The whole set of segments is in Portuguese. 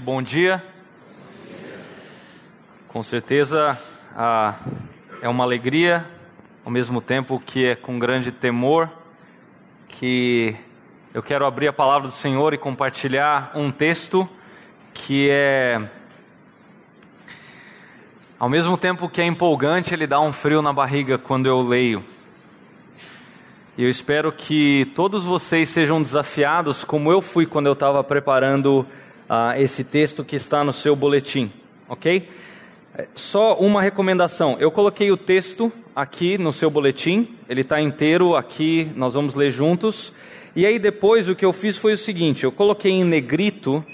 bom dia. Com certeza ah, é uma alegria, ao mesmo tempo que é com grande temor, que eu quero abrir a palavra do Senhor e compartilhar um texto que é, ao mesmo tempo que é empolgante, ele dá um frio na barriga quando eu leio. E eu espero que todos vocês sejam desafiados, como eu fui quando eu estava preparando uh, esse texto que está no seu boletim, ok? É, só uma recomendação: eu coloquei o texto aqui no seu boletim, ele está inteiro aqui, nós vamos ler juntos. E aí depois o que eu fiz foi o seguinte: eu coloquei em negrito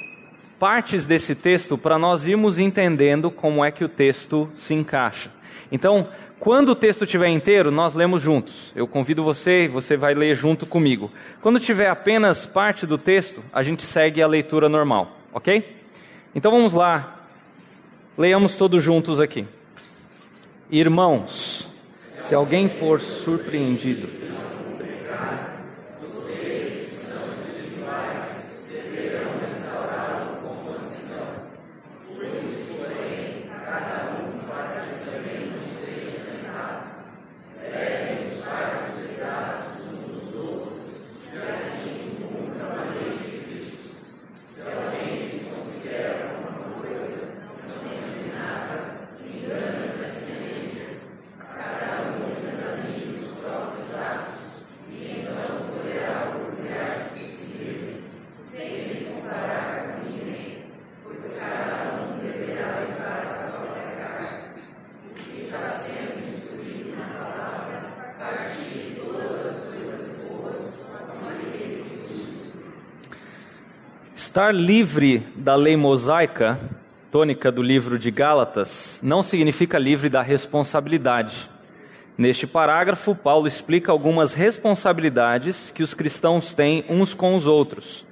partes desse texto para nós irmos entendendo como é que o texto se encaixa. Então, quando o texto estiver inteiro, nós lemos juntos. Eu convido você, você vai ler junto comigo. Quando tiver apenas parte do texto, a gente segue a leitura normal, ok? Então vamos lá. Leiamos todos juntos aqui. Irmãos, se alguém for surpreendido Estar livre da lei mosaica, tônica do livro de Gálatas, não significa livre da responsabilidade. Neste parágrafo, Paulo explica algumas responsabilidades que os cristãos têm uns com os outros.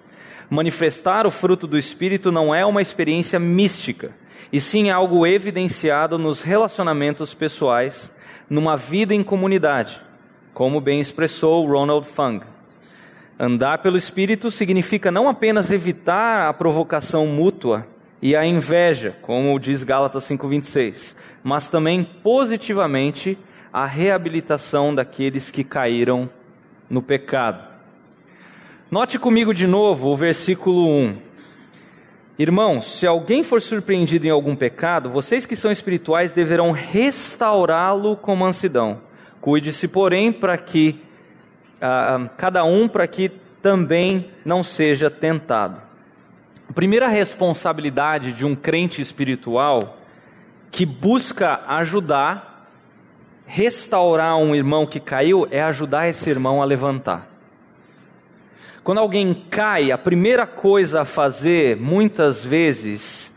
Manifestar o fruto do Espírito não é uma experiência mística, e sim algo evidenciado nos relacionamentos pessoais, numa vida em comunidade, como bem expressou Ronald Fung. Andar pelo Espírito significa não apenas evitar a provocação mútua e a inveja, como diz Gálatas 5,26, mas também positivamente a reabilitação daqueles que caíram no pecado. Note comigo de novo o versículo 1. Irmãos, se alguém for surpreendido em algum pecado, vocês que são espirituais deverão restaurá-lo com mansidão. Cuide-se, porém, para que cada um para que também não seja tentado. A primeira responsabilidade de um crente espiritual que busca ajudar, restaurar um irmão que caiu, é ajudar esse irmão a levantar. Quando alguém cai, a primeira coisa a fazer, muitas vezes,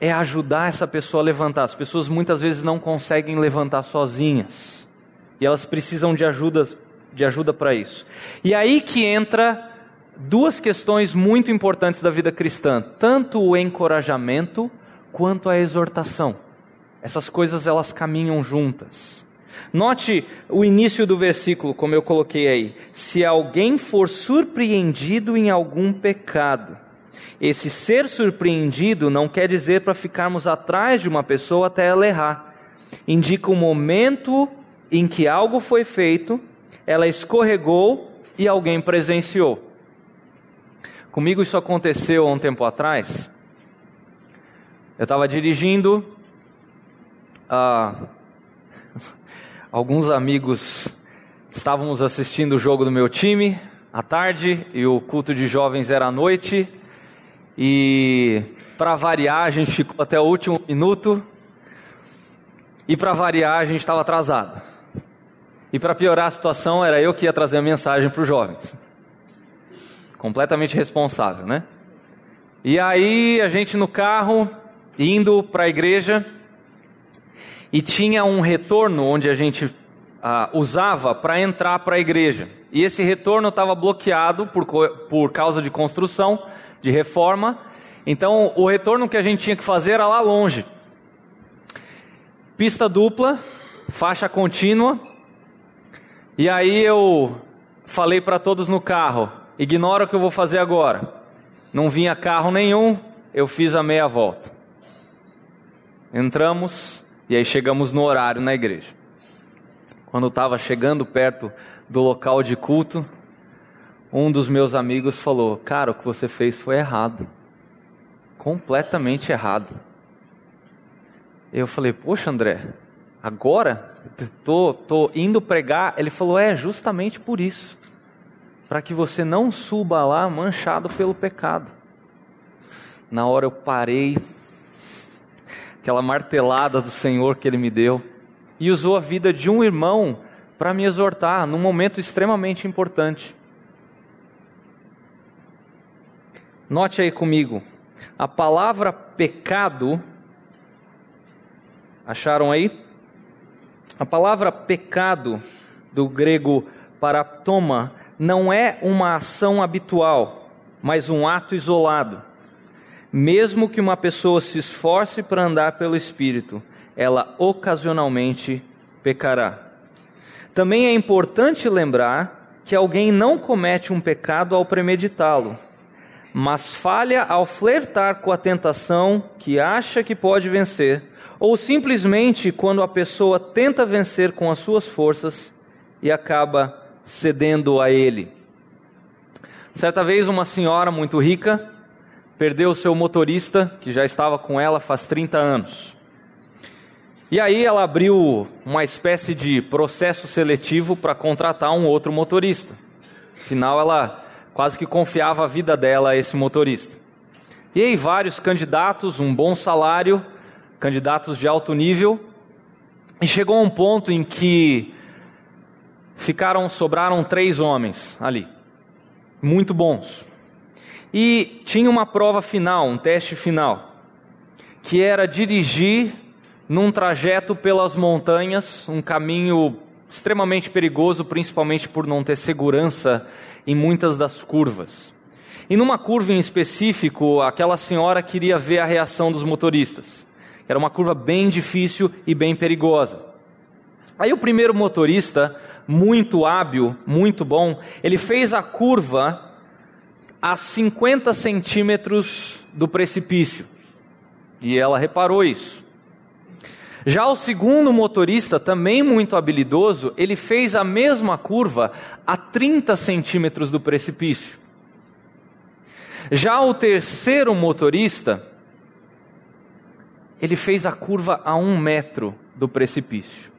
é ajudar essa pessoa a levantar. As pessoas muitas vezes não conseguem levantar sozinhas. E elas precisam de ajuda de ajuda para isso. E aí que entra duas questões muito importantes da vida cristã, tanto o encorajamento quanto a exortação. Essas coisas elas caminham juntas. Note o início do versículo, como eu coloquei aí. Se alguém for surpreendido em algum pecado, esse ser surpreendido não quer dizer para ficarmos atrás de uma pessoa até ela errar. Indica o momento em que algo foi feito ela escorregou e alguém presenciou. Comigo isso aconteceu há um tempo atrás. Eu estava dirigindo, uh, alguns amigos estávamos assistindo o jogo do meu time à tarde e o culto de jovens era à noite. E para variar, a gente ficou até o último minuto. E para variar, a gente estava atrasado. E para piorar a situação, era eu que ia trazer a mensagem para os jovens. Completamente responsável, né? E aí a gente no carro, indo para a igreja, e tinha um retorno onde a gente ah, usava para entrar para a igreja. E esse retorno estava bloqueado por, por causa de construção, de reforma. Então o retorno que a gente tinha que fazer era lá longe. Pista dupla, faixa contínua, e aí eu falei para todos no carro: ignora o que eu vou fazer agora. Não vinha carro nenhum, eu fiz a meia volta. Entramos e aí chegamos no horário na igreja. Quando estava chegando perto do local de culto, um dos meus amigos falou: Cara, o que você fez foi errado. Completamente errado. Eu falei: Poxa, André, agora? Tô, tô indo pregar. Ele falou: É, justamente por isso. Para que você não suba lá manchado pelo pecado. Na hora eu parei, aquela martelada do Senhor que Ele me deu, e usou a vida de um irmão para me exortar num momento extremamente importante. Note aí comigo, a palavra pecado, acharam aí? A palavra pecado, do grego paraptoma, não é uma ação habitual, mas um ato isolado. Mesmo que uma pessoa se esforce para andar pelo Espírito, ela ocasionalmente pecará. Também é importante lembrar que alguém não comete um pecado ao premeditá-lo, mas falha ao flertar com a tentação que acha que pode vencer, ou simplesmente quando a pessoa tenta vencer com as suas forças e acaba cedendo a ele. Certa vez, uma senhora muito rica perdeu seu motorista, que já estava com ela faz 30 anos. E aí ela abriu uma espécie de processo seletivo para contratar um outro motorista. Afinal, ela quase que confiava a vida dela a esse motorista. E aí vários candidatos, um bom salário, candidatos de alto nível, e chegou a um ponto em que ficaram, sobraram três homens ali, muito bons. E tinha uma prova final, um teste final, que era dirigir num trajeto pelas montanhas, um caminho extremamente perigoso, principalmente por não ter segurança em muitas das curvas. E numa curva em específico, aquela senhora queria ver a reação dos motoristas. Era uma curva bem difícil e bem perigosa. Aí o primeiro motorista, muito hábil, muito bom, ele fez a curva a 50 centímetros do precipício. E ela reparou isso. Já o segundo motorista, também muito habilidoso, ele fez a mesma curva a 30 centímetros do precipício. Já o terceiro motorista, ele fez a curva a um metro do precipício.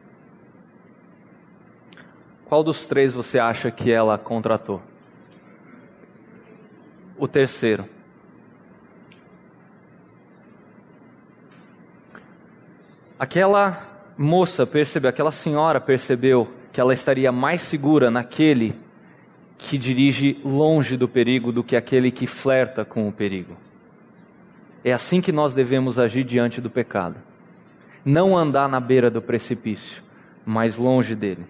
Qual dos três você acha que ela contratou? O terceiro. Aquela moça percebeu, aquela senhora percebeu que ela estaria mais segura naquele que dirige longe do perigo do que aquele que flerta com o perigo. É assim que nós devemos agir diante do pecado. Não andar na beira do precipício, mas longe dele.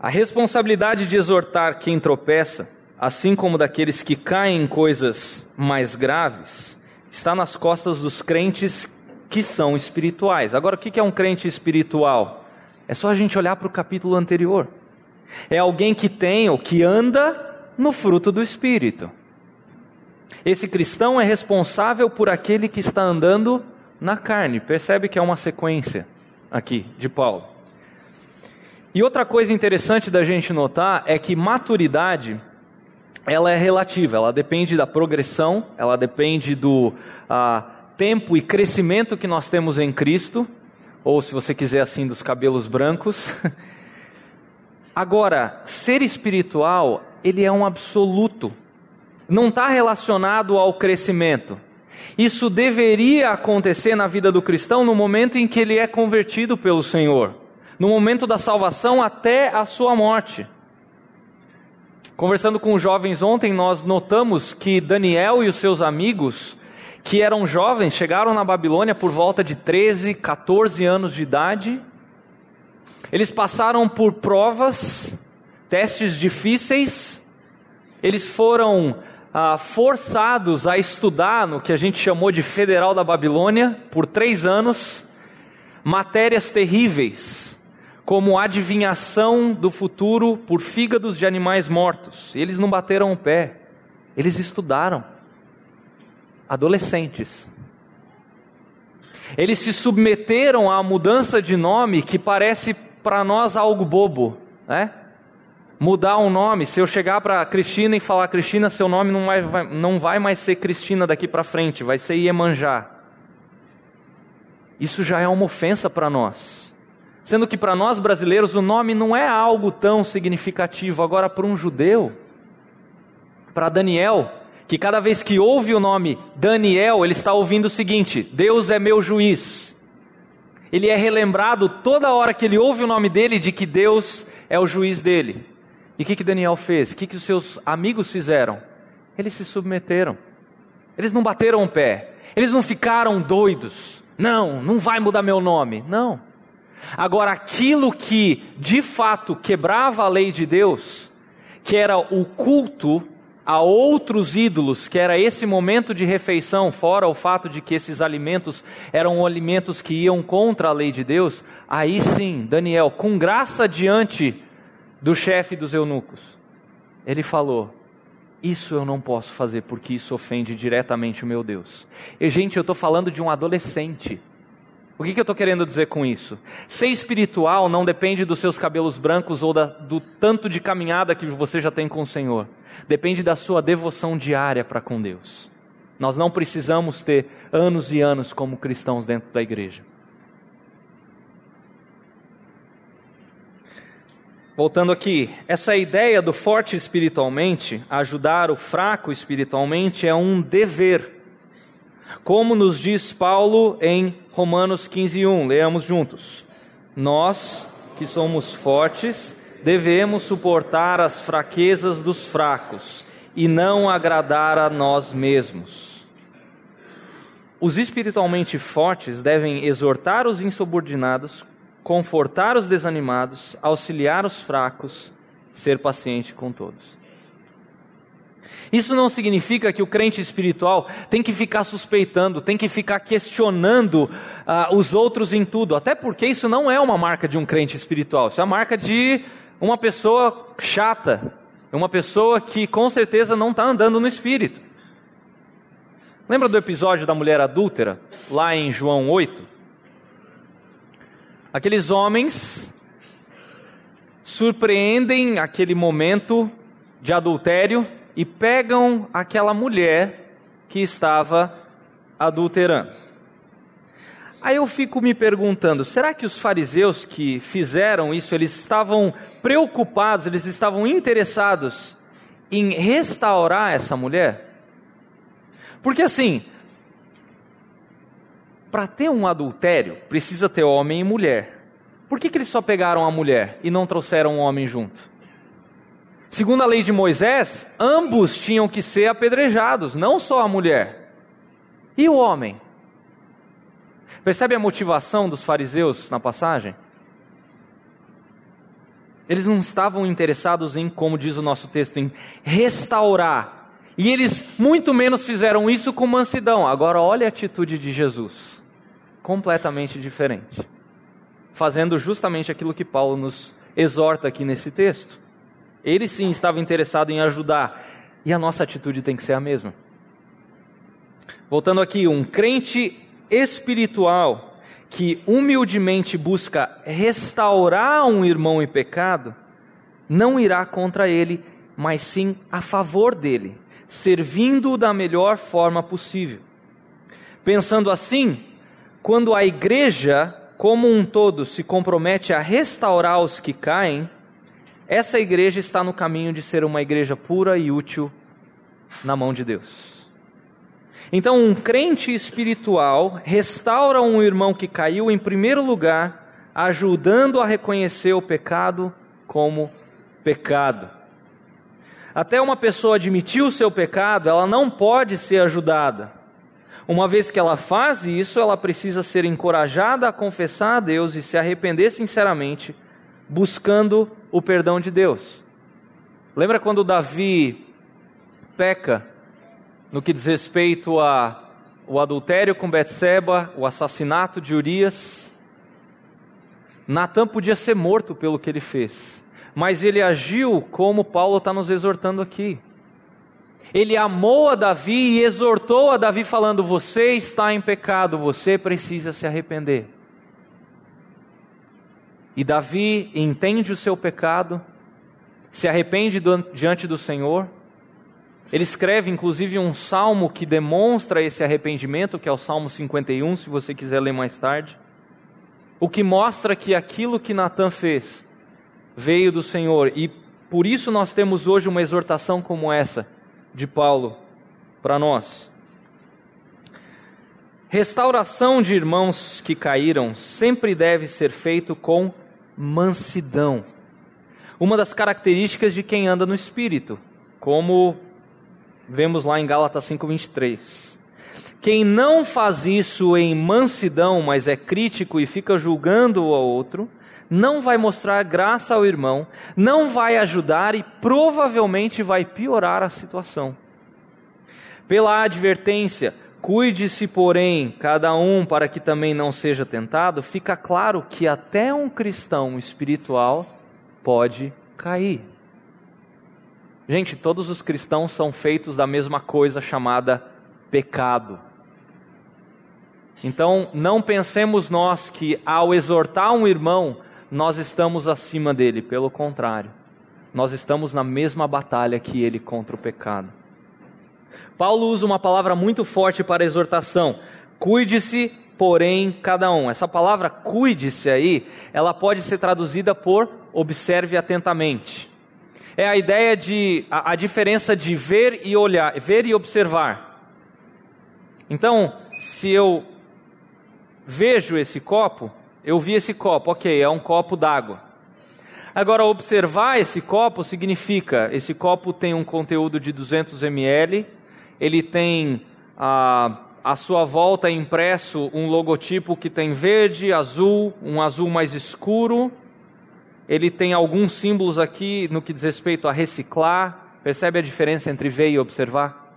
A responsabilidade de exortar quem tropeça, assim como daqueles que caem em coisas mais graves, está nas costas dos crentes que são espirituais. Agora, o que é um crente espiritual? É só a gente olhar para o capítulo anterior. É alguém que tem ou que anda no fruto do Espírito. Esse cristão é responsável por aquele que está andando na carne. Percebe que é uma sequência aqui de Paulo. E outra coisa interessante da gente notar é que maturidade ela é relativa, ela depende da progressão, ela depende do ah, tempo e crescimento que nós temos em Cristo, ou se você quiser assim, dos cabelos brancos. Agora, ser espiritual, ele é um absoluto não está relacionado ao crescimento. Isso deveria acontecer na vida do cristão no momento em que ele é convertido pelo Senhor, no momento da salvação até a sua morte. Conversando com os jovens ontem, nós notamos que Daniel e os seus amigos, que eram jovens, chegaram na Babilônia por volta de 13, 14 anos de idade. Eles passaram por provas, testes difíceis, eles foram ah, forçados a estudar no que a gente chamou de Federal da Babilônia por três anos, matérias terríveis, como adivinhação do futuro por fígados de animais mortos. Eles não bateram o pé, eles estudaram, adolescentes. Eles se submeteram à mudança de nome que parece para nós algo bobo, né? Mudar um nome, se eu chegar para Cristina e falar Cristina, seu nome não vai, vai, não vai mais ser Cristina daqui para frente, vai ser Iemanjá. Isso já é uma ofensa para nós. Sendo que para nós brasileiros o nome não é algo tão significativo. Agora, para um judeu, para Daniel, que cada vez que ouve o nome Daniel, ele está ouvindo o seguinte: Deus é meu juiz. Ele é relembrado toda hora que ele ouve o nome dele de que Deus é o juiz dele. E o que, que Daniel fez? O que, que os seus amigos fizeram? Eles se submeteram. Eles não bateram o pé. Eles não ficaram doidos. Não, não vai mudar meu nome. Não. Agora, aquilo que de fato quebrava a lei de Deus, que era o culto a outros ídolos, que era esse momento de refeição, fora o fato de que esses alimentos eram alimentos que iam contra a lei de Deus, aí sim, Daniel, com graça diante do chefe dos eunucos, ele falou: Isso eu não posso fazer porque isso ofende diretamente o meu Deus. E, gente, eu estou falando de um adolescente o que, que eu estou querendo dizer com isso? Ser espiritual não depende dos seus cabelos brancos ou da, do tanto de caminhada que você já tem com o Senhor. Depende da sua devoção diária para com Deus. Nós não precisamos ter anos e anos como cristãos dentro da igreja. Voltando aqui, essa ideia do forte espiritualmente, ajudar o fraco espiritualmente, é um dever como nos diz Paulo em Romanos 15:1, leamos juntos. Nós, que somos fortes, devemos suportar as fraquezas dos fracos e não agradar a nós mesmos. Os espiritualmente fortes devem exortar os insubordinados, confortar os desanimados, auxiliar os fracos, ser paciente com todos. Isso não significa que o crente espiritual tem que ficar suspeitando, tem que ficar questionando uh, os outros em tudo, até porque isso não é uma marca de um crente espiritual, isso é a marca de uma pessoa chata, uma pessoa que com certeza não está andando no espírito. Lembra do episódio da mulher adúltera, lá em João 8? Aqueles homens surpreendem aquele momento de adultério e pegam aquela mulher que estava adulterando. Aí eu fico me perguntando, será que os fariseus que fizeram isso, eles estavam preocupados, eles estavam interessados em restaurar essa mulher? Porque assim, para ter um adultério, precisa ter homem e mulher. Por que, que eles só pegaram a mulher e não trouxeram um homem junto? Segundo a lei de Moisés, ambos tinham que ser apedrejados, não só a mulher. E o homem? Percebe a motivação dos fariseus na passagem? Eles não estavam interessados em, como diz o nosso texto, em restaurar. E eles muito menos fizeram isso com mansidão. Agora, olha a atitude de Jesus. Completamente diferente. Fazendo justamente aquilo que Paulo nos exorta aqui nesse texto. Ele sim estava interessado em ajudar. E a nossa atitude tem que ser a mesma. Voltando aqui, um crente espiritual que humildemente busca restaurar um irmão em pecado, não irá contra ele, mas sim a favor dele, servindo-o da melhor forma possível. Pensando assim, quando a igreja como um todo se compromete a restaurar os que caem, essa igreja está no caminho de ser uma igreja pura e útil na mão de Deus. Então, um crente espiritual restaura um irmão que caiu em primeiro lugar, ajudando a reconhecer o pecado como pecado. Até uma pessoa admitir o seu pecado, ela não pode ser ajudada. Uma vez que ela faz isso, ela precisa ser encorajada a confessar a Deus e se arrepender sinceramente buscando o perdão de Deus. Lembra quando Davi peca no que diz respeito a o adultério com Betseba, o assassinato de Urias? Natan podia ser morto pelo que ele fez, mas ele agiu como Paulo está nos exortando aqui. Ele amou a Davi e exortou a Davi, falando: Você está em pecado, você precisa se arrepender. E Davi entende o seu pecado, se arrepende diante do Senhor. Ele escreve inclusive um salmo que demonstra esse arrependimento, que é o Salmo 51, se você quiser ler mais tarde. O que mostra que aquilo que Natan fez veio do Senhor e por isso nós temos hoje uma exortação como essa de Paulo para nós. Restauração de irmãos que caíram sempre deve ser feito com mansidão. Uma das características de quem anda no espírito, como vemos lá em Gálatas 5:23. Quem não faz isso em mansidão, mas é crítico e fica julgando o outro, não vai mostrar graça ao irmão, não vai ajudar e provavelmente vai piorar a situação. Pela advertência, cuide-se, porém, cada um para que também não seja tentado, fica claro que até um cristão espiritual pode cair. Gente, todos os cristãos são feitos da mesma coisa chamada pecado. Então, não pensemos nós que ao exortar um irmão, nós estamos acima dele, pelo contrário, nós estamos na mesma batalha que ele contra o pecado. Paulo usa uma palavra muito forte para exortação: cuide-se, porém, cada um. Essa palavra cuide-se aí, ela pode ser traduzida por observe atentamente. É a ideia de a, a diferença de ver e olhar, ver e observar. Então, se eu vejo esse copo, eu vi esse copo, ok, é um copo d'água. Agora, observar esse copo significa: esse copo tem um conteúdo de 200 ml, ele tem a, sua volta impresso um logotipo que tem verde, azul, um azul mais escuro. Ele tem alguns símbolos aqui no que diz respeito a reciclar. Percebe a diferença entre ver e observar?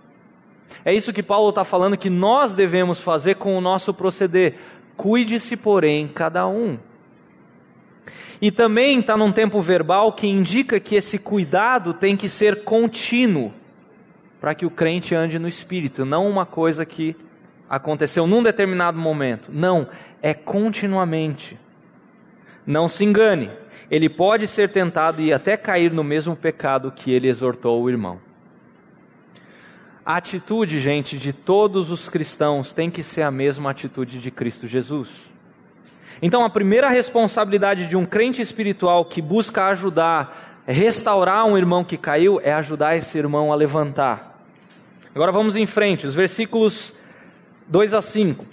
É isso que Paulo está falando que nós devemos fazer com o nosso proceder. Cuide-se, porém, cada um. E também está num tempo verbal que indica que esse cuidado tem que ser contínuo, para que o crente ande no espírito, não uma coisa que aconteceu num determinado momento. Não, é continuamente. Não se engane, ele pode ser tentado e até cair no mesmo pecado que ele exortou o irmão. A atitude, gente, de todos os cristãos tem que ser a mesma atitude de Cristo Jesus. Então, a primeira responsabilidade de um crente espiritual que busca ajudar, restaurar um irmão que caiu, é ajudar esse irmão a levantar. Agora vamos em frente, os versículos 2 a 5.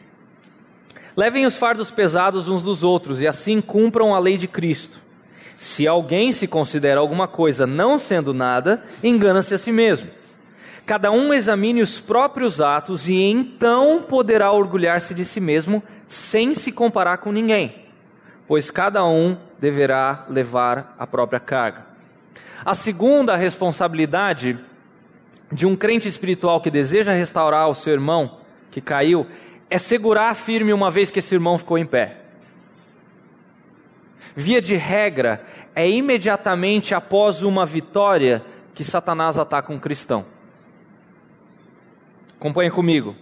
Levem os fardos pesados uns dos outros e assim cumpram a lei de Cristo. Se alguém se considera alguma coisa não sendo nada, engana-se a si mesmo. Cada um examine os próprios atos e então poderá orgulhar-se de si mesmo sem se comparar com ninguém, pois cada um deverá levar a própria carga. A segunda responsabilidade de um crente espiritual que deseja restaurar o seu irmão que caiu é segurar firme uma vez que esse irmão ficou em pé. Via de regra, é imediatamente após uma vitória que Satanás ataca um cristão. Acompanhe comigo.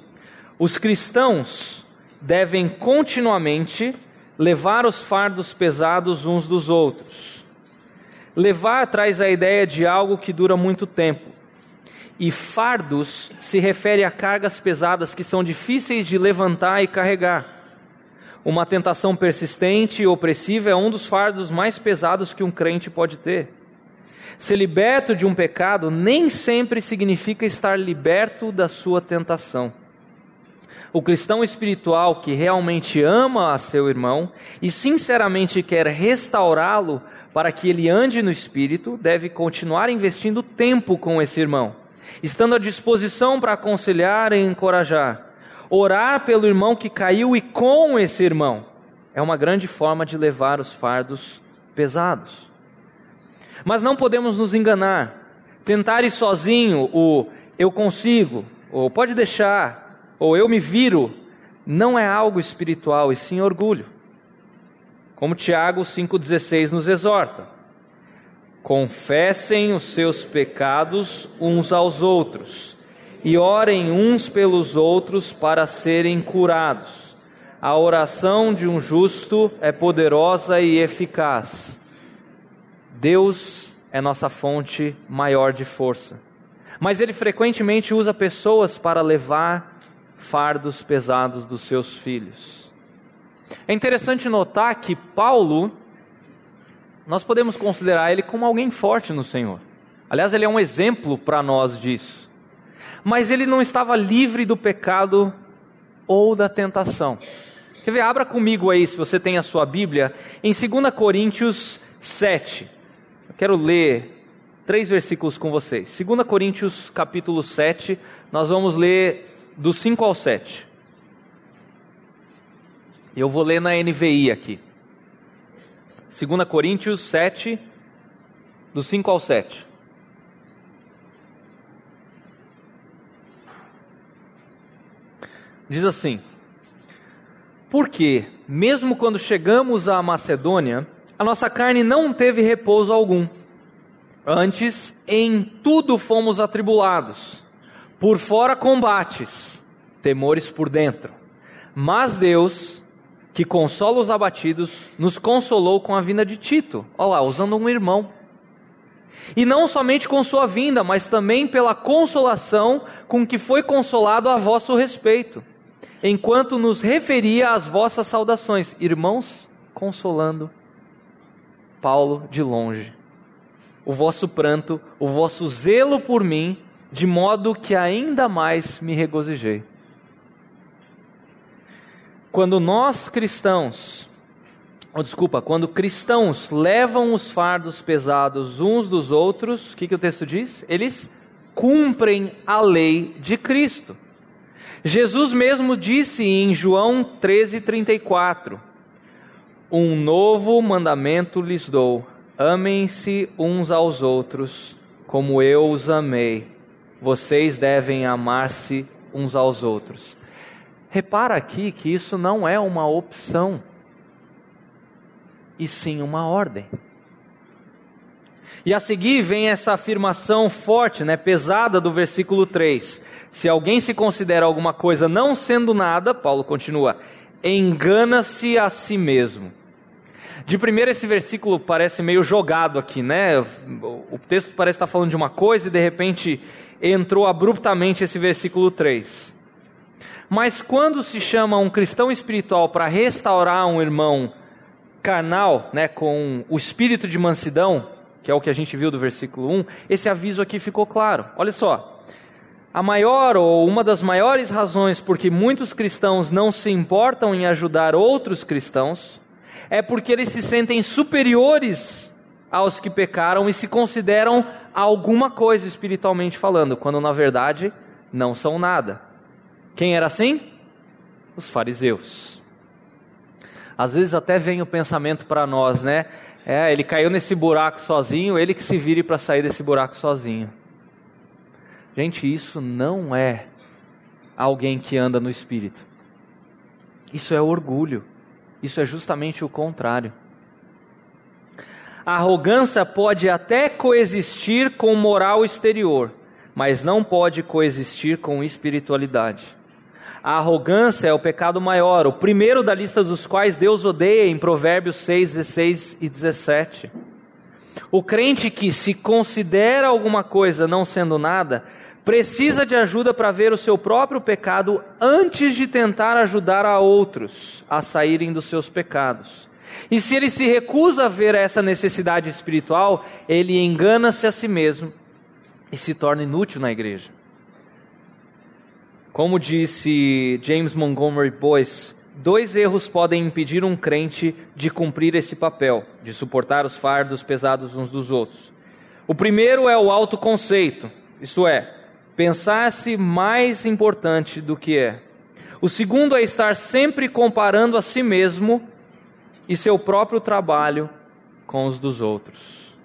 Os cristãos devem continuamente levar os fardos pesados uns dos outros. Levar traz a ideia de algo que dura muito tempo. E fardos se refere a cargas pesadas que são difíceis de levantar e carregar. Uma tentação persistente e opressiva é um dos fardos mais pesados que um crente pode ter. Ser liberto de um pecado nem sempre significa estar liberto da sua tentação. O cristão espiritual que realmente ama a seu irmão e sinceramente quer restaurá-lo para que ele ande no espírito, deve continuar investindo tempo com esse irmão, estando à disposição para aconselhar e encorajar. Orar pelo irmão que caiu e com esse irmão é uma grande forma de levar os fardos pesados. Mas não podemos nos enganar. Tentar ir sozinho, o eu consigo, ou pode deixar, ou eu me viro, não é algo espiritual, e sim orgulho. Como Tiago 5,16 nos exorta. Confessem os seus pecados uns aos outros e orem uns pelos outros para serem curados. A oração de um justo é poderosa e eficaz. Deus é nossa fonte maior de força, mas Ele frequentemente usa pessoas para levar fardos pesados dos seus filhos. É interessante notar que Paulo nós podemos considerar ele como alguém forte no Senhor. Aliás, ele é um exemplo para nós disso. Mas ele não estava livre do pecado ou da tentação. Quer ver? Abra comigo aí, se você tem a sua Bíblia, em 2 Coríntios 7. Quero ler três versículos com vocês. 2 Coríntios capítulo 7, nós vamos ler do 5 ao 7. Eu vou ler na NVI aqui. 2 Coríntios 7, do 5 ao 7. Diz assim: Porque, mesmo quando chegamos à Macedônia, a nossa carne não teve repouso algum. Antes, em tudo fomos atribulados, por fora combates, temores por dentro. Mas Deus, que consola os abatidos, nos consolou com a vinda de Tito. Olha lá, usando um irmão. E não somente com sua vinda, mas também pela consolação com que foi consolado a vosso respeito, enquanto nos referia às vossas saudações. Irmãos, consolando Paulo de longe. O vosso pranto, o vosso zelo por mim, de modo que ainda mais me regozijei quando nós cristãos, ou desculpa, quando cristãos levam os fardos pesados uns dos outros, o que, que o texto diz? Eles cumprem a lei de Cristo. Jesus mesmo disse em João 13:34: Um novo mandamento lhes dou: amem-se uns aos outros, como eu os amei. Vocês devem amar-se uns aos outros. Repara aqui que isso não é uma opção, e sim uma ordem. E a seguir vem essa afirmação forte, né, pesada do versículo 3. Se alguém se considera alguma coisa não sendo nada, Paulo continua, engana-se a si mesmo. De primeiro, esse versículo parece meio jogado aqui, né? O texto parece estar falando de uma coisa e de repente entrou abruptamente esse versículo 3. Mas quando se chama um cristão espiritual para restaurar um irmão carnal, né, com o espírito de mansidão, que é o que a gente viu do versículo 1, esse aviso aqui ficou claro. Olha só. A maior ou uma das maiores razões por que muitos cristãos não se importam em ajudar outros cristãos é porque eles se sentem superiores aos que pecaram e se consideram alguma coisa espiritualmente falando, quando na verdade não são nada. Quem era assim? Os fariseus. Às vezes até vem o pensamento para nós, né? É, ele caiu nesse buraco sozinho, ele que se vire para sair desse buraco sozinho. Gente, isso não é alguém que anda no espírito. Isso é orgulho. Isso é justamente o contrário. A arrogância pode até coexistir com moral exterior, mas não pode coexistir com espiritualidade. A arrogância é o pecado maior, o primeiro da lista dos quais Deus odeia em Provérbios 6, 16 e 17. O crente que se considera alguma coisa não sendo nada, precisa de ajuda para ver o seu próprio pecado antes de tentar ajudar a outros a saírem dos seus pecados. E se ele se recusa a ver essa necessidade espiritual, ele engana-se a si mesmo e se torna inútil na igreja. Como disse James Montgomery Boyce, dois erros podem impedir um crente de cumprir esse papel, de suportar os fardos pesados uns dos outros. O primeiro é o autoconceito, isso é, pensar-se mais importante do que é. O segundo é estar sempre comparando a si mesmo e seu próprio trabalho com os dos outros.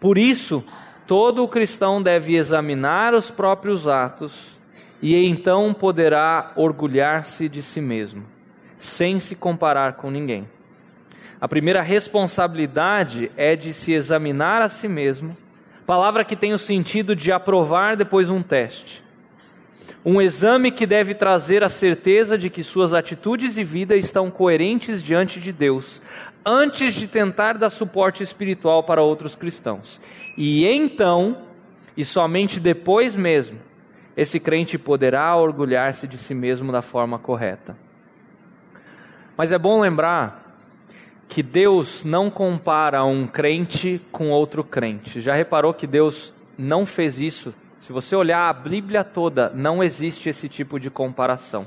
Por isso, todo cristão deve examinar os próprios atos e então poderá orgulhar-se de si mesmo, sem se comparar com ninguém. A primeira responsabilidade é de se examinar a si mesmo, palavra que tem o sentido de aprovar depois um teste. Um exame que deve trazer a certeza de que suas atitudes e vida estão coerentes diante de Deus, antes de tentar dar suporte espiritual para outros cristãos. E então, e somente depois mesmo, esse crente poderá orgulhar-se de si mesmo da forma correta. Mas é bom lembrar que Deus não compara um crente com outro crente. Já reparou que Deus não fez isso? Se você olhar a Bíblia toda, não existe esse tipo de comparação.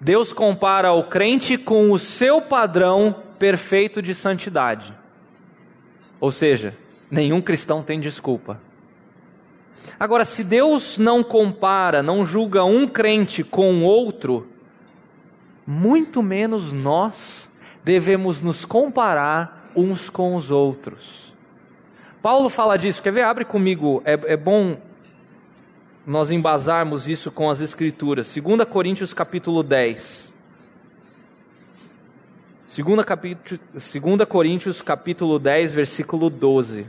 Deus compara o crente com o seu padrão perfeito de santidade. Ou seja, nenhum cristão tem desculpa. Agora, se Deus não compara, não julga um crente com outro, muito menos nós devemos nos comparar uns com os outros. Paulo fala disso, quer ver? Abre comigo, é, é bom nós embasarmos isso com as Escrituras. 2 Coríntios capítulo 10. 2, capítulo, 2 Coríntios capítulo 10, versículo 12.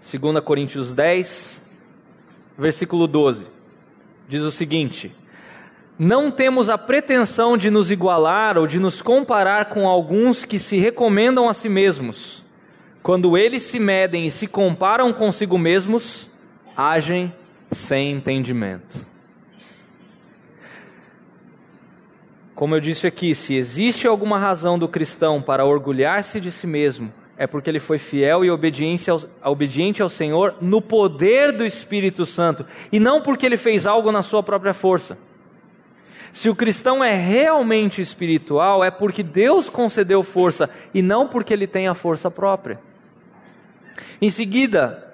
Segunda Coríntios 10, versículo 12 diz o seguinte: Não temos a pretensão de nos igualar ou de nos comparar com alguns que se recomendam a si mesmos. Quando eles se medem e se comparam consigo mesmos, agem sem entendimento. Como eu disse aqui, se existe alguma razão do cristão para orgulhar-se de si mesmo, é porque ele foi fiel e obediente ao, obediente ao Senhor no poder do Espírito Santo, e não porque ele fez algo na sua própria força. Se o cristão é realmente espiritual, é porque Deus concedeu força e não porque ele tem a força própria. Em seguida,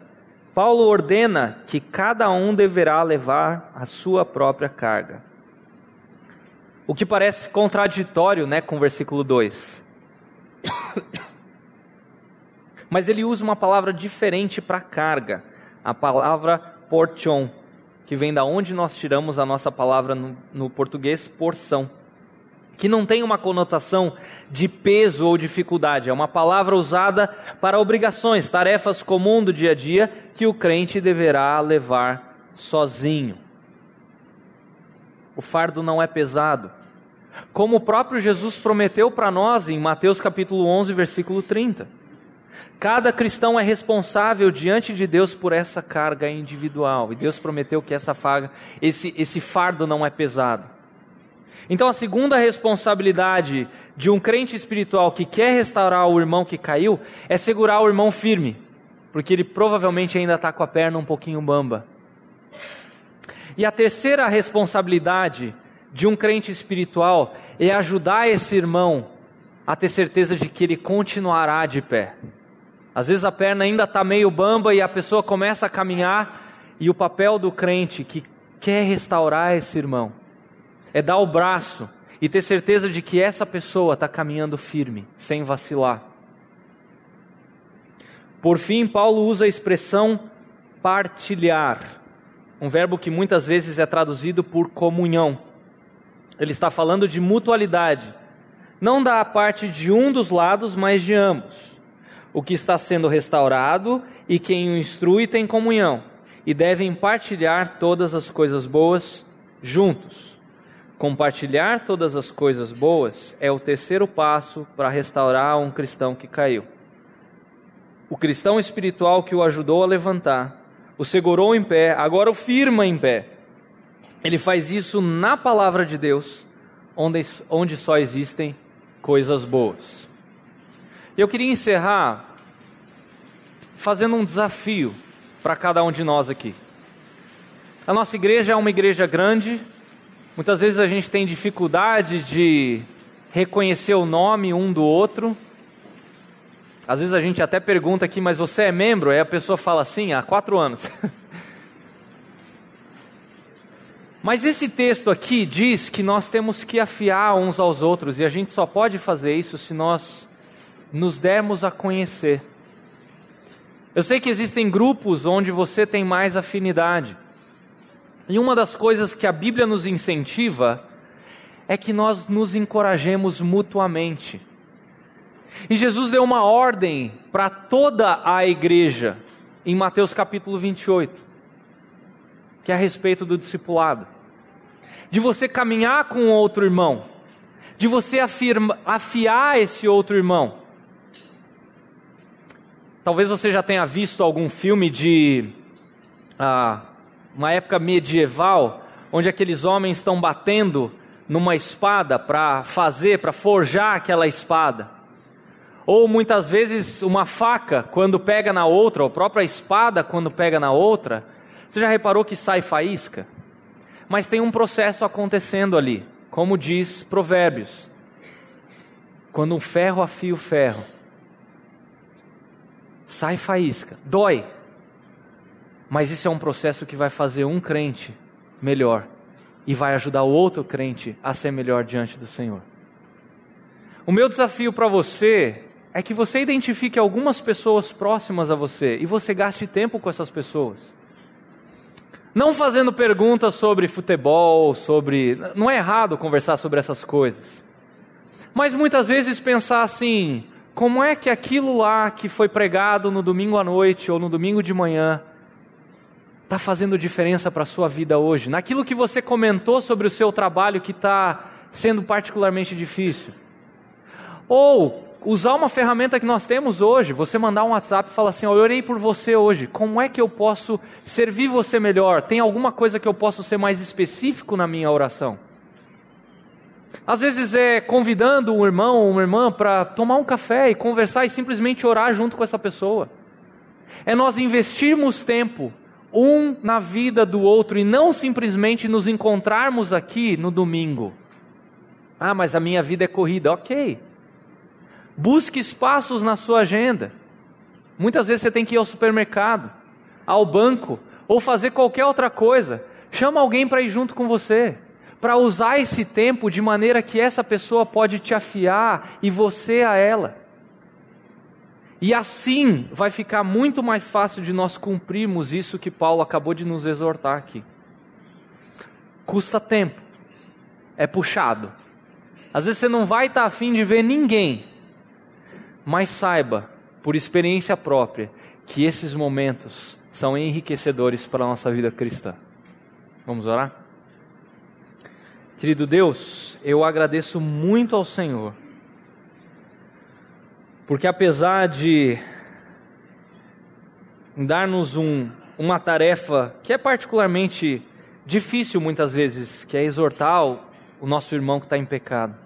Paulo ordena que cada um deverá levar a sua própria carga. O que parece contraditório né, com o versículo 2. Mas ele usa uma palavra diferente para carga, a palavra portion, que vem da onde nós tiramos a nossa palavra no, no português porção, que não tem uma conotação de peso ou dificuldade, é uma palavra usada para obrigações, tarefas comuns do dia a dia que o crente deverá levar sozinho. O fardo não é pesado. Como o próprio Jesus prometeu para nós em Mateus capítulo 11, versículo 30. Cada cristão é responsável diante de Deus por essa carga individual. E Deus prometeu que essa farga, esse, esse fardo não é pesado. Então a segunda responsabilidade de um crente espiritual que quer restaurar o irmão que caiu é segurar o irmão firme, porque ele provavelmente ainda está com a perna um pouquinho bamba. E a terceira responsabilidade de um crente espiritual é ajudar esse irmão a ter certeza de que ele continuará de pé. Às vezes a perna ainda está meio bamba e a pessoa começa a caminhar, e o papel do crente que quer restaurar esse irmão é dar o braço e ter certeza de que essa pessoa está caminhando firme, sem vacilar. Por fim, Paulo usa a expressão partilhar, um verbo que muitas vezes é traduzido por comunhão. Ele está falando de mutualidade, não da parte de um dos lados, mas de ambos o que está sendo restaurado e quem o instrui tem comunhão, e devem partilhar todas as coisas boas juntos. Compartilhar todas as coisas boas é o terceiro passo para restaurar um cristão que caiu. O cristão espiritual que o ajudou a levantar, o segurou em pé, agora o firma em pé. Ele faz isso na palavra de Deus, onde, onde só existem coisas boas. Eu queria encerrar fazendo um desafio para cada um de nós aqui. A nossa igreja é uma igreja grande, muitas vezes a gente tem dificuldade de reconhecer o nome um do outro. Às vezes a gente até pergunta aqui, mas você é membro? Aí a pessoa fala assim, há quatro anos. Mas esse texto aqui diz que nós temos que afiar uns aos outros, e a gente só pode fazer isso se nós nos dermos a conhecer. Eu sei que existem grupos onde você tem mais afinidade. E uma das coisas que a Bíblia nos incentiva é que nós nos encorajemos mutuamente. E Jesus deu uma ordem para toda a igreja em Mateus capítulo 28, que é a respeito do discipulado. De você caminhar com outro irmão, de você afirma, afiar esse outro irmão. Talvez você já tenha visto algum filme de ah, uma época medieval, onde aqueles homens estão batendo numa espada para fazer, para forjar aquela espada. Ou muitas vezes uma faca, quando pega na outra, ou a própria espada, quando pega na outra. Você já reparou que sai faísca? Mas tem um processo acontecendo ali, como diz Provérbios. Quando um ferro afia o ferro, sai faísca, dói. Mas isso é um processo que vai fazer um crente melhor e vai ajudar o outro crente a ser melhor diante do Senhor. O meu desafio para você é que você identifique algumas pessoas próximas a você e você gaste tempo com essas pessoas. Não fazendo perguntas sobre futebol, sobre. Não é errado conversar sobre essas coisas. Mas muitas vezes pensar assim: como é que aquilo lá que foi pregado no domingo à noite ou no domingo de manhã está fazendo diferença para a sua vida hoje? Naquilo que você comentou sobre o seu trabalho que está sendo particularmente difícil? Ou usar uma ferramenta que nós temos hoje, você mandar um WhatsApp e falar assim: oh, Eu orei por você hoje, como é que eu posso servir você melhor? Tem alguma coisa que eu posso ser mais específico na minha oração? Às vezes é convidando um irmão ou uma irmã para tomar um café e conversar e simplesmente orar junto com essa pessoa. É nós investirmos tempo um na vida do outro e não simplesmente nos encontrarmos aqui no domingo. Ah, mas a minha vida é corrida. Ok. Busque espaços na sua agenda. Muitas vezes você tem que ir ao supermercado, ao banco, ou fazer qualquer outra coisa. Chama alguém para ir junto com você, para usar esse tempo de maneira que essa pessoa pode te afiar e você a ela. E assim vai ficar muito mais fácil de nós cumprirmos isso que Paulo acabou de nos exortar aqui. Custa tempo, é puxado. Às vezes você não vai estar tá afim de ver ninguém, mas saiba, por experiência própria, que esses momentos são enriquecedores para a nossa vida cristã. Vamos orar? Querido Deus, eu agradeço muito ao Senhor, porque apesar de dar-nos um, uma tarefa que é particularmente difícil muitas vezes, que é exortar o nosso irmão que está em pecado,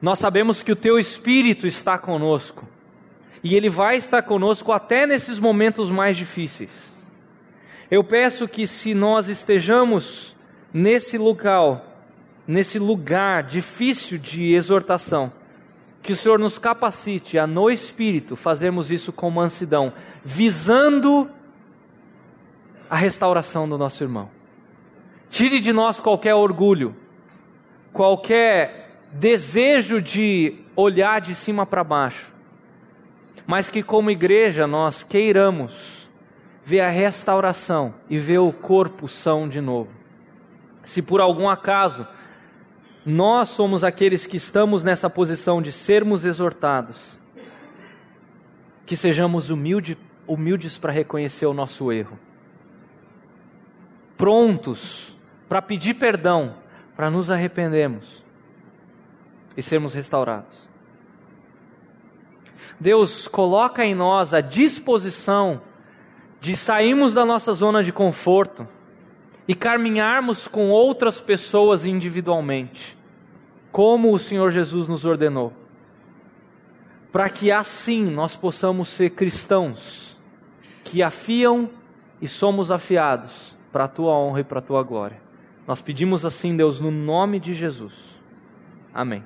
nós sabemos que o teu Espírito está conosco. E ele vai estar conosco até nesses momentos mais difíceis. Eu peço que se nós estejamos nesse local, nesse lugar difícil de exortação, que o Senhor nos capacite a no Espírito fazermos isso com mansidão, visando a restauração do nosso irmão. Tire de nós qualquer orgulho, qualquer desejo de olhar de cima para baixo, mas que como igreja nós queiramos ver a restauração e ver o corpo são de novo. Se por algum acaso nós somos aqueles que estamos nessa posição de sermos exortados, que sejamos humilde, humildes para reconhecer o nosso erro, prontos para pedir perdão, para nos arrependermos e sermos restaurados. Deus coloca em nós a disposição de sairmos da nossa zona de conforto e caminharmos com outras pessoas individualmente, como o Senhor Jesus nos ordenou, para que assim nós possamos ser cristãos que afiam e somos afiados para a tua honra e para a tua glória. Nós pedimos assim, Deus, no nome de Jesus. Amém.